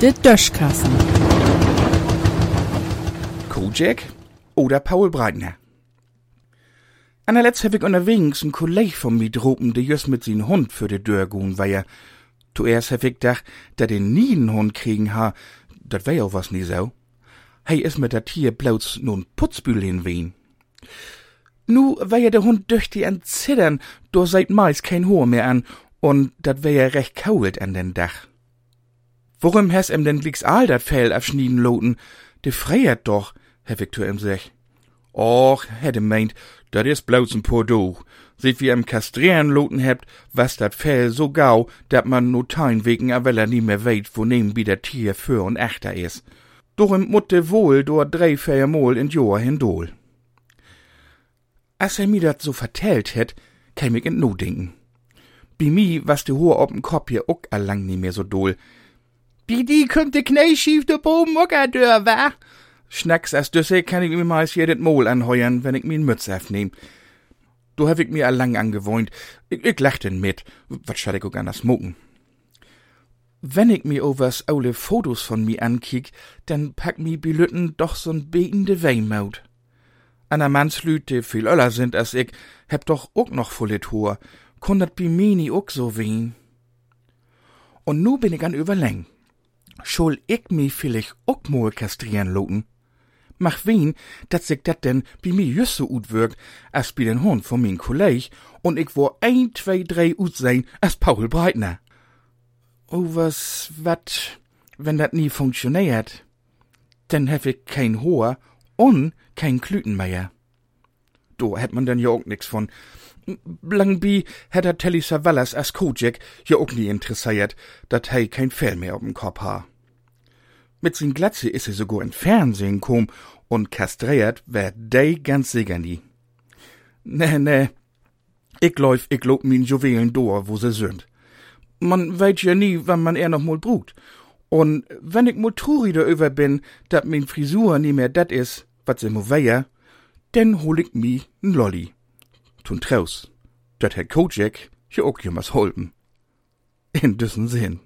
De Döschkassen. Kojak oder Paul Breitner. An der letzten ich unterwegs ein Kolleg von mir droben, der just mit sin Hund für de Dörr gehen war ja. Zuerst hab ich gedacht, da den nie einen Hund kriegen ha, dat wär auch was nie so. Hey is mit der Tier bloß nun Putzbühl in Wien. Nu war ja der Hund düchtig an Zittern, do seit meist kein Hoher mehr an, und dat wär ja recht kalt an den Dach. Worum has em denn glicks all dat Fell abschnieden loten? De freiert doch, Herr Viktor em sech. Och, hätte meint, dat is bloß ein paar Duch. Seht wie em kastrieren loten hebt, was dat Fell so gau, dat man no tein wegen a Weller nie mehr weet, wo nehm wie der Tier für und echter is. Doch im Mutte wohl do drei Mol in Joa hindol. As er mir dat so vertellt het, käm ich in no denken. Bi mi was de Hohe op'n Kopf hier uck allang nie mehr so dol. Bi die könnte knäschief de Boben ucker dör, wa? Schnacks as düsse kann ich mir meist jedet Mol anheuern, wenn ich min Mütz aufnehm. Du hab ich mir allang angewohnt. Ich, ich lachten mit. Was schall ich auch anders mucken? Wenn ich mir overs aule Fotos von mi ankick, dann pack mi Bilütten doch so'n betende Wehmaut. An a Mannslüt, die viel öller sind als ich, heb doch ook noch volle Tor. Kundert bi mi nie ook so wehen. Und nu bin ich an überläng. Schul ich mi vielleicht ook mal kastrieren loten? Mach wen, dat sich dat denn bi mi just so ut wirkt, als bi den Hund von min Kolleg, und ich wo ein, zwei, drei ut sein als Paul Breitner. Oh, was, wat, wenn dat nie funktioniert? Denn hef ich kein Hoher und kein Klüten mehr. Do hätt man denn ja auch nix von. Langbi hätt er Telly Savalas als Kojak ja auch nie interessiert, dat hei kein Fell mehr auf'm Kopf ha. Mit sin Glatze is er sogar in Fernsehen kom und kastriert wär dei ganz sicher nie. Nee, nee. Ich läuf, ich lob min Juwelen door, wo se sind. Man weet ja nie, wann man er noch mal brugt. Und wenn ich mal traurig darüber bin, dat min Frisur nie mehr dat is, wat se mo wär, denn hol ich mi n Lolli. Tun traus. Dat Herr Kojak ja auch jemals holpen. In düssen Sinn.